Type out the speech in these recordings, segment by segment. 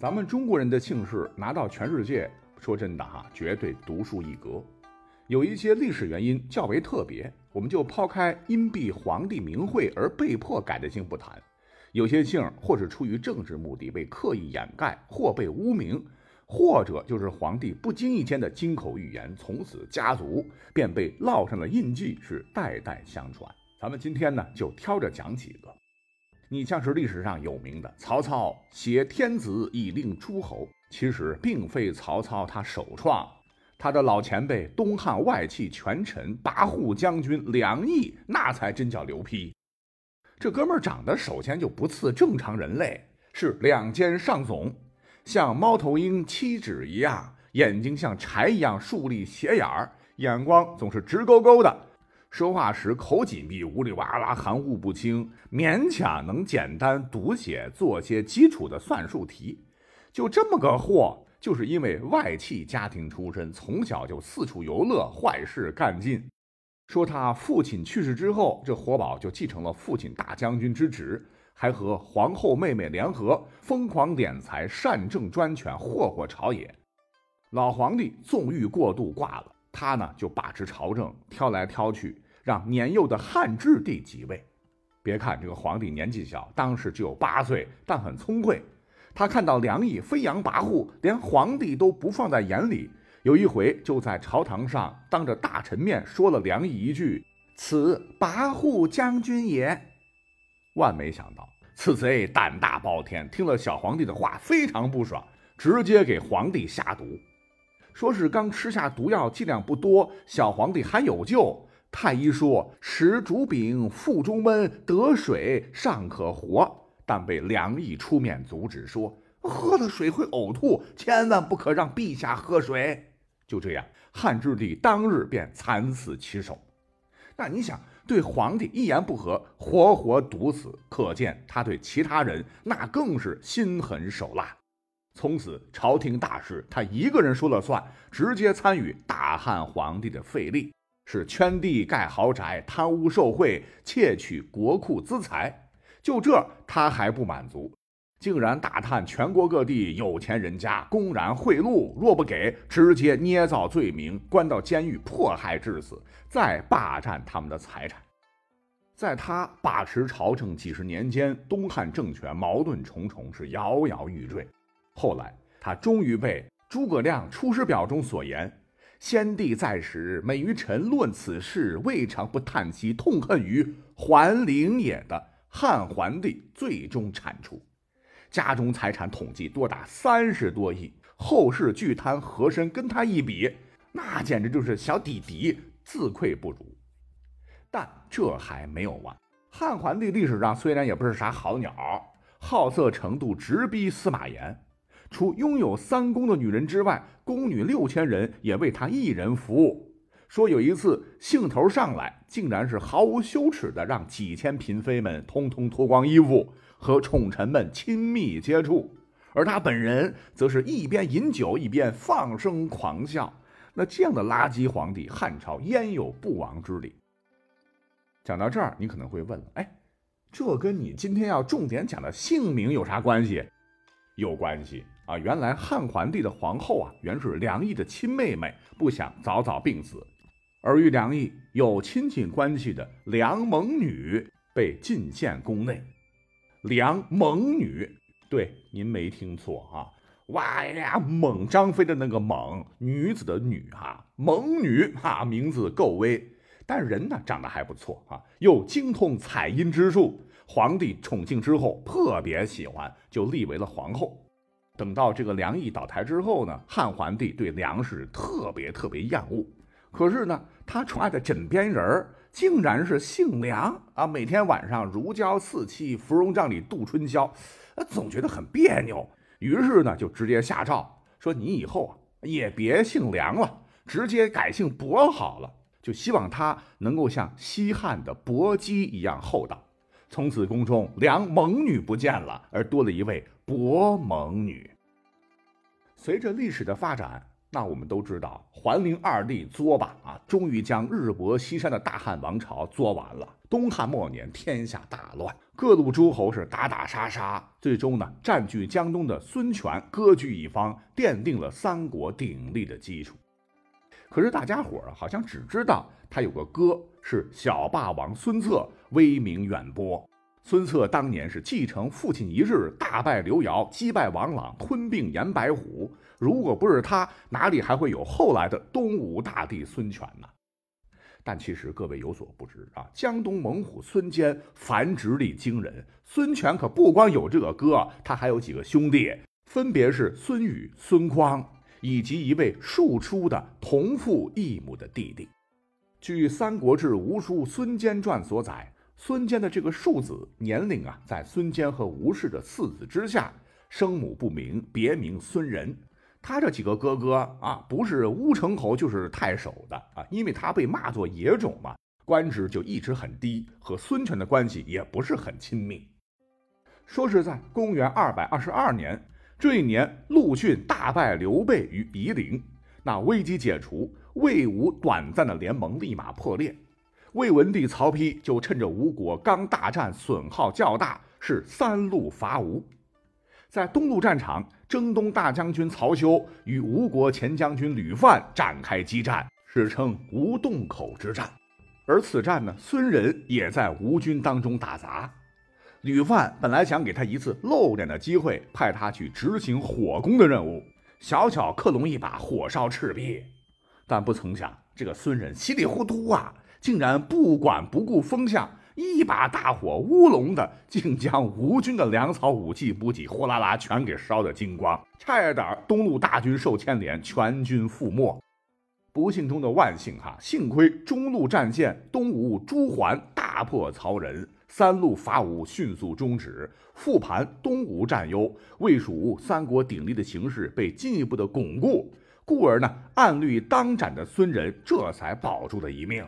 咱们中国人的姓氏拿到全世界，说真的哈，绝对独树一格。有一些历史原因较为特别，我们就抛开因避皇帝名讳而被迫改的姓不谈。有些姓或是出于政治目的被刻意掩盖，或被污名，或者就是皇帝不经意间的金口玉言，从此家族便被烙上了印记，是代代相传。咱们今天呢，就挑着讲几个。你像是历史上有名的曹操挟天子以令诸侯，其实并非曹操他首创，他的老前辈东汉外戚权臣跋扈将军梁毅，那才真叫牛批。这哥们儿长得首先就不似正常人类，是两肩上耸，像猫头鹰七指一样，眼睛像柴一样竖立斜眼儿，眼光总是直勾勾的。说话时口紧闭，呜里哇啦，含糊不清，勉强能简单读写，做些基础的算术题。就这么个货，就是因为外戚家庭出身，从小就四处游乐，坏事干尽。说他父亲去世之后，这活宝就继承了父亲大将军之职，还和皇后妹妹联合，疯狂敛财，擅政专权，祸祸朝野。老皇帝纵欲过度，挂了。他呢就把持朝政，挑来挑去，让年幼的汉质帝即位。别看这个皇帝年纪小，当时只有八岁，但很聪慧。他看到梁毅飞扬跋扈，连皇帝都不放在眼里。有一回就在朝堂上当着大臣面说了梁毅一句：“此跋扈将军也。”万没想到，此贼胆大包天，听了小皇帝的话，非常不爽，直接给皇帝下毒。说是刚吃下毒药，剂量不多，小皇帝还有救。太医说食竹饼，腹中闷，得水尚可活，但被梁毅出面阻止，说喝了水会呕吐，千万不可让陛下喝水。就这样，汉质帝当日便惨死其手。那你想，对皇帝一言不合，活活毒死，可见他对其他人那更是心狠手辣。从此，朝廷大事他一个人说了算，直接参与大汉皇帝的废立，是圈地盖豪宅、贪污受贿、窃取国库资财。就这，他还不满足，竟然打探全国各地有钱人家，公然贿赂，若不给，直接捏造罪名，关到监狱，迫害致死，再霸占他们的财产。在他把持朝政几十年间，东汉政权矛盾重重，是摇摇欲坠。后来，他终于被诸葛亮《出师表》中所言“先帝在时，每于臣论此事，未尝不叹息痛恨于桓灵也”的汉桓帝最终铲除，家中财产统计多达三十多亿，后世巨贪和珅跟他一比，那简直就是小弟弟，自愧不如。但这还没有完，汉桓帝历史上虽然也不是啥好鸟，好色程度直逼司马炎。除拥有三宫的女人之外，宫女六千人也为他一人服务。说有一次兴头上来，竟然是毫无羞耻的让几千嫔妃们通通脱光衣服和宠臣们亲密接触，而他本人则是一边饮酒一边放声狂笑。那这样的垃圾皇帝，汉朝焉有不亡之理？讲到这儿，你可能会问了：哎，这跟你今天要重点讲的姓名有啥关系？有关系。啊，原来汉桓帝的皇后啊，原是梁毅的亲妹妹，不想早早病死，而与梁毅有亲戚关系的梁猛女被进献宫内。梁猛女，对，您没听错啊，哇呀，猛张飞的那个猛，女子的女哈，猛女哈，名字够威，但人呢长得还不错啊，又精通采阴之术，皇帝宠幸之后特别喜欢，就立为了皇后。等到这个梁毅倒台之后呢，汉桓帝对梁氏特别特别厌恶。可是呢，他宠爱的枕边人竟然是姓梁啊！每天晚上如胶似漆，芙蓉帐里度春宵，啊总觉得很别扭。于是呢，就直接下诏说：“你以后啊，也别姓梁了，直接改姓伯好了。”就希望他能够像西汉的伯姬一样厚道。从此宫中梁猛女不见了，而多了一位伯猛女。随着历史的发展，那我们都知道，桓灵二帝作吧啊，终于将日薄西山的大汉王朝作完了，东汉末年，天下大乱，各路诸侯是打打杀杀，最终呢，占据江东的孙权割据一方，奠定了三国鼎立的基础。可是大家伙儿好像只知道他有个哥是小霸王孙策，威名远播。孙策当年是继承父亲遗志，大败刘繇，击败王朗，吞并严白虎。如果不是他，哪里还会有后来的东吴大帝孙权呢？但其实各位有所不知啊，江东猛虎孙坚繁殖力惊人。孙权可不光有这个哥，他还有几个兄弟，分别是孙羽、孙匡，以及一位庶出的同父异母的弟弟。据《三国志·吴书·孙坚传》所载，孙坚的这个庶子年龄啊，在孙坚和吴氏的次子之下，生母不明，别名孙仁。他这几个哥哥啊，不是乌程侯就是太守的啊，因为他被骂作野种嘛，官职就一直很低，和孙权的关系也不是很亲密。说是在公元二百二十二年，这一年陆逊大败刘备于夷陵，那危机解除，魏吴短暂的联盟立马破裂。魏文帝曹丕就趁着吴国刚大战损耗较大，是三路伐吴。在东路战场，征东大将军曹休与吴国前将军吕范展开激战，史称吴洞口之战。而此战呢，孙仁也在吴军当中打杂。吕范本来想给他一次露脸的机会，派他去执行火攻的任务，小小克隆一把火烧赤壁。但不曾想，这个孙仁稀里糊涂啊，竟然不管不顾风向。一把大火乌龙的，竟将吴军的粮草、武器、补给呼啦啦全给烧得精光，差一点东路大军受牵连，全军覆没。不幸中的万幸哈，幸亏中路战线东吴朱桓大破曹仁，三路伐吴迅速终止。复盘东吴战优，魏蜀吴三国鼎立的形势被进一步的巩固，故而呢，按律当斩的孙仁这才保住了一命。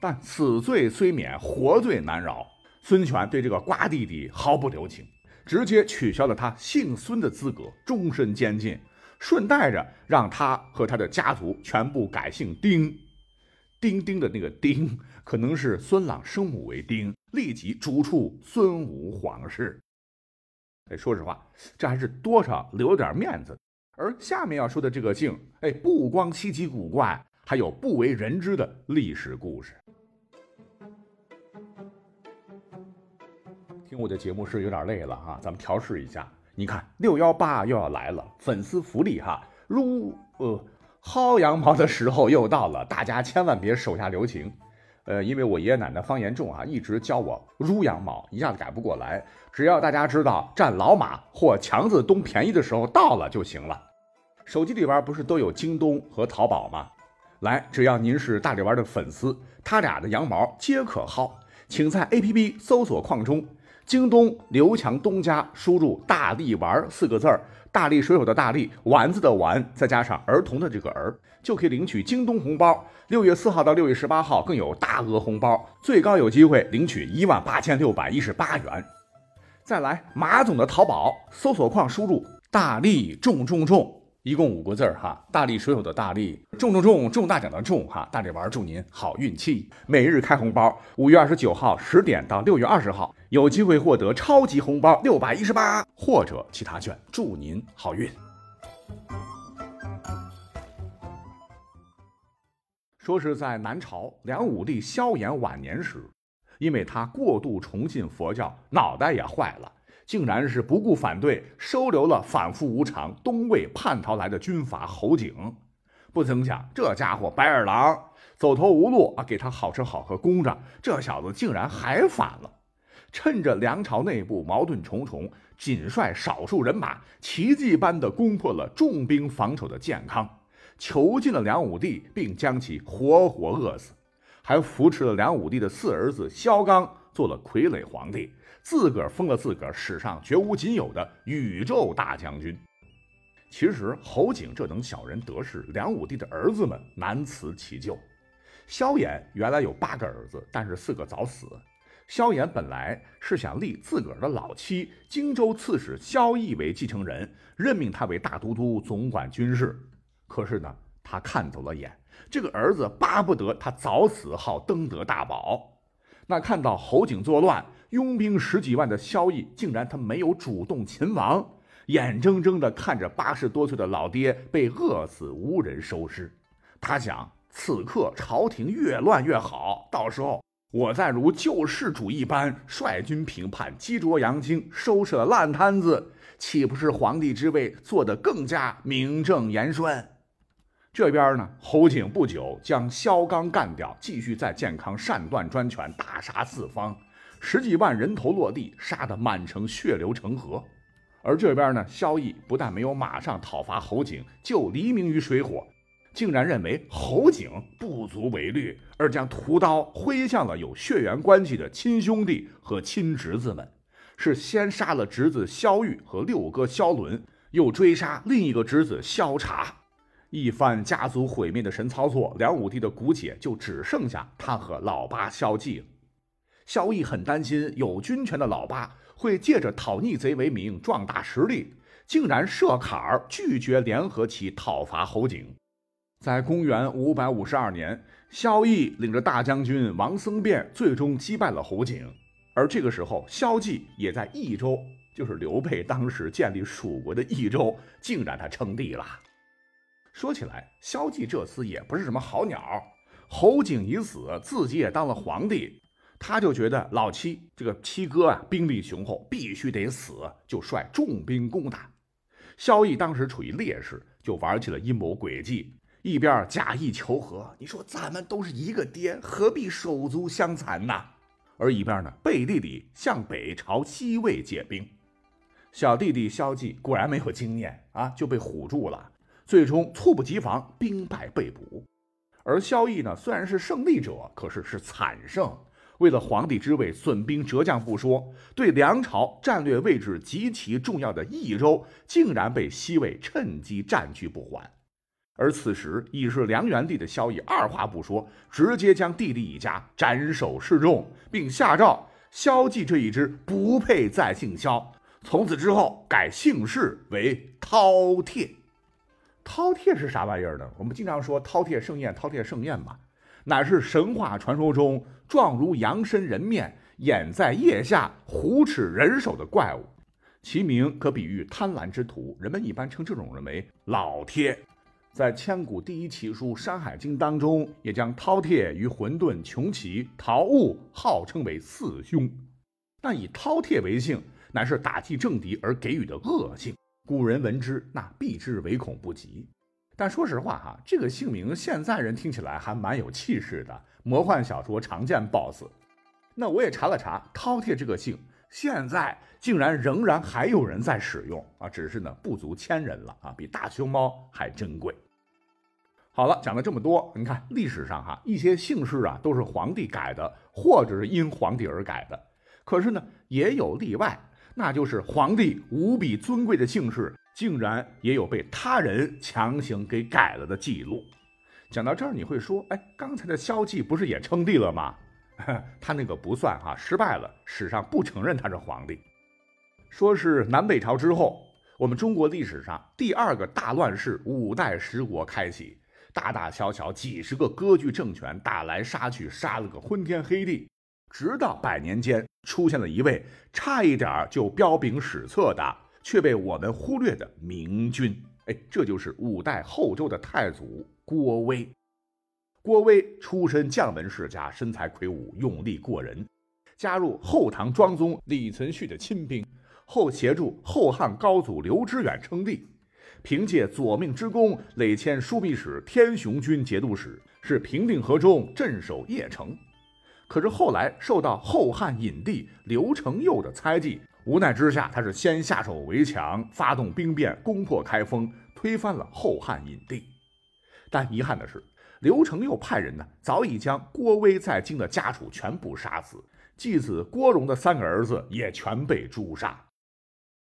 但死罪虽免，活罪难饶。孙权对这个瓜弟弟毫不留情，直接取消了他姓孙的资格，终身监禁，顺带着让他和他的家族全部改姓丁。丁丁的那个丁，可能是孙朗生母为丁，立即逐出孙吴皇室。哎，说实话，这还是多少留点面子。而下面要说的这个姓，哎，不光稀奇古怪，还有不为人知的历史故事。听我的节目是有点累了哈，咱们调试一下。你看六幺八又要来了，粉丝福利哈，撸呃薅羊毛的时候又到了，大家千万别手下留情。呃，因为我爷爷奶奶方言重啊，一直教我撸羊毛，一下子改不过来。只要大家知道占老马或强子东便宜的时候到了就行了。手机里边不是都有京东和淘宝吗？来，只要您是大力丸的粉丝，他俩的羊毛皆可薅，请在 APP 搜索框中。京东刘强东家输入“大力丸”四个字儿，大力水手的大力丸子的丸，再加上儿童的这个儿，就可以领取京东红包。六月四号到六月十八号更有大额红包，最高有机会领取一万八千六百一十八元。再来，马总的淘宝搜索框输入“大力重重重”。一共五个字儿哈，大力水手的大力，中中中中大奖的中哈，大力丸祝您好运气，每日开红包，五月二十九号十点到六月二十号有机会获得超级红包六百一十八或者其他券，祝您好运。说是在南朝梁武帝萧衍晚年时，因为他过度崇信佛教，脑袋也坏了。竟然是不顾反对，收留了反复无常、东魏叛逃来的军阀侯景。不曾想，这家伙白眼狼走投无路啊，给他好吃好喝供着，这小子竟然还反了。趁着梁朝内部矛盾重重，仅率少数人马，奇迹般的攻破了重兵防守的建康，囚禁了梁武帝，并将其活活饿死，还扶持了梁武帝的四儿子萧纲做了傀儡皇帝。自个儿封了自个儿史上绝无仅有的宇宙大将军。其实侯景这等小人得势，梁武帝的儿子们难辞其咎。萧衍原来有八个儿子，但是四个早死。萧衍本来是想立自个儿的老妻荆州刺史萧绎为继承人，任命他为大都督，总管军事。可是呢，他看走了眼，这个儿子巴不得他早死，好登得大宝。那看到侯景作乱，拥兵十几万的萧绎竟然他没有主动擒王，眼睁睁地看着八十多岁的老爹被饿死，无人收尸。他想，此刻朝廷越乱越好，到时候我再如救世主一般率军平叛，击卓扬清，收拾了烂摊子，岂不是皇帝之位做得更加名正言顺？这边呢，侯景不久将萧纲干掉，继续在建康擅断专权，大杀四方，十几万人头落地，杀得满城血流成河。而这边呢，萧绎不但没有马上讨伐侯景，就黎明于水火，竟然认为侯景不足为虑，而将屠刀挥向了有血缘关系的亲兄弟和亲侄子们，是先杀了侄子萧玉和六哥萧伦，又追杀另一个侄子萧察。一番家族毁灭的神操作，梁武帝的骨血就只剩下他和老八萧纪了。萧绎很担心有军权的老八会借着讨逆贼为名壮大实力，竟然设坎儿拒绝联合其讨伐侯景。在公元五百五十二年，萧绎领着大将军王僧辩最终击败了侯景，而这个时候，萧纪也在益州，就是刘备当时建立蜀国的益州，竟然他称帝了。说起来，萧纪这厮也不是什么好鸟。侯景已死，自己也当了皇帝，他就觉得老七这个七哥啊，兵力雄厚，必须得死，就率重兵攻打。萧绎当时处于劣势，就玩起了阴谋诡计，一边假意求和，你说咱们都是一个爹，何必手足相残呢？而一边呢，背地里向北朝西魏借兵。小弟弟萧纪果然没有经验啊，就被唬住了。最终猝不及防，兵败被捕。而萧绎呢，虽然是胜利者，可是是惨胜。为了皇帝之位，损兵折将不说，对梁朝战略位置极其重要的益州，竟然被西魏趁机占据不还。而此时已是梁元帝的萧绎，二话不说，直接将弟弟一家斩首示众，并下诏萧纪这一支不配再姓萧，从此之后改姓氏为饕餮。饕餮是啥玩意儿呢？我们经常说饕餮盛宴，饕餮盛宴嘛，乃是神话传说中状如羊身人面、眼在腋下、虎齿人手的怪物，其名可比喻贪婪之徒。人们一般称这种人为老饮。在千古第一奇书《山海经》当中，也将饕餮与混沌、穷奇、陶物号称为四凶。那以饕餮为姓，乃是打击政敌而给予的恶姓。古人闻之，那避之唯恐不及。但说实话哈，这个姓名现在人听起来还蛮有气势的，魔幻小说常见 BOSS。那我也查了查，饕餮这个姓现在竟然仍然还有人在使用啊，只是呢不足千人了啊，比大熊猫还珍贵。好了，讲了这么多，你看历史上哈一些姓氏啊都是皇帝改的，或者是因皇帝而改的，可是呢也有例外。那就是皇帝无比尊贵的姓氏，竟然也有被他人强行给改了的记录。讲到这儿，你会说，哎，刚才的萧纪不是也称帝了吗？他那个不算哈，失败了，史上不承认他是皇帝。说是南北朝之后，我们中国历史上第二个大乱世——五代十国开启，大大小小几十个割据政权打来杀去，杀了个昏天黑地。直到百年间，出现了一位差一点就彪炳史册的，却被我们忽略的明君。哎，这就是五代后周的太祖郭威。郭威出身将门世家，身材魁梧，勇力过人，加入后唐庄宗李存勖的亲兵，后协助后汉高祖刘知远称帝，凭借左命之功，累迁枢密使、天雄军节度使，是平定河中，镇守邺城。可是后来受到后汉隐帝刘承佑的猜忌，无奈之下，他是先下手为强，发动兵变，攻破开封，推翻了后汉隐帝。但遗憾的是，刘承佑派人呢，早已将郭威在京的家属全部杀死，继子郭荣的三个儿子也全被诛杀。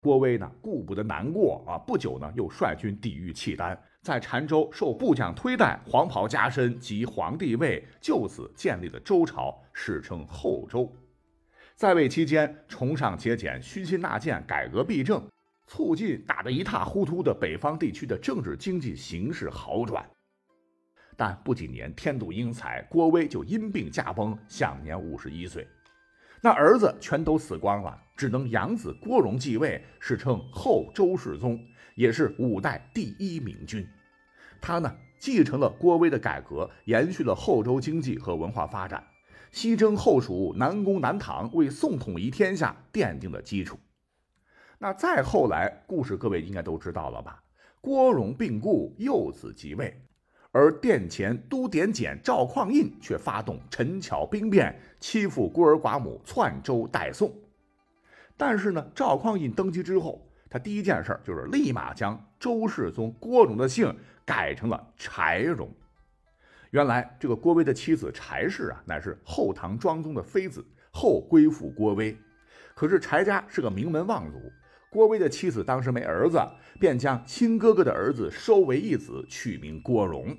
郭威呢，顾不得难过啊，不久呢，又率军抵御契丹。在澶州受部将推戴，黄袍加身即皇帝位，就此建立了周朝，史称后周。在位期间，崇尚节俭，虚心纳谏，改革弊政，促进打得一塌糊涂的北方地区的政治经济形势好转。但不几年，天妒英才，郭威就因病驾崩，享年五十一岁。那儿子全都死光了，只能养子郭荣继位，史称后周世宗，也是五代第一明君。他呢，继承了郭威的改革，延续了后周经济和文化发展，西征后蜀，南攻南唐，为宋统一天下奠定了基础。那再后来，故事各位应该都知道了吧？郭荣病故，幼子即位，而殿前都点检赵匡胤却发动陈桥兵变，欺负孤儿寡母，篡周代宋。但是呢，赵匡胤登基之后，他第一件事就是立马将周世宗郭荣的姓改成了柴荣。原来这个郭威的妻子柴氏啊，乃是后唐庄宗的妃子，后归附郭威。可是柴家是个名门望族。郭威的妻子当时没儿子，便将亲哥哥的儿子收为义子，取名郭荣。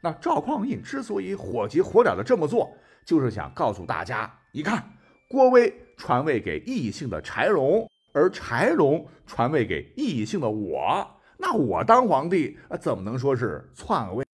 那赵匡胤之所以火急火燎的这么做，就是想告诉大家：你看，郭威传位给异姓的柴荣，而柴荣传位给异姓的我，那我当皇帝，怎么能说是篡位？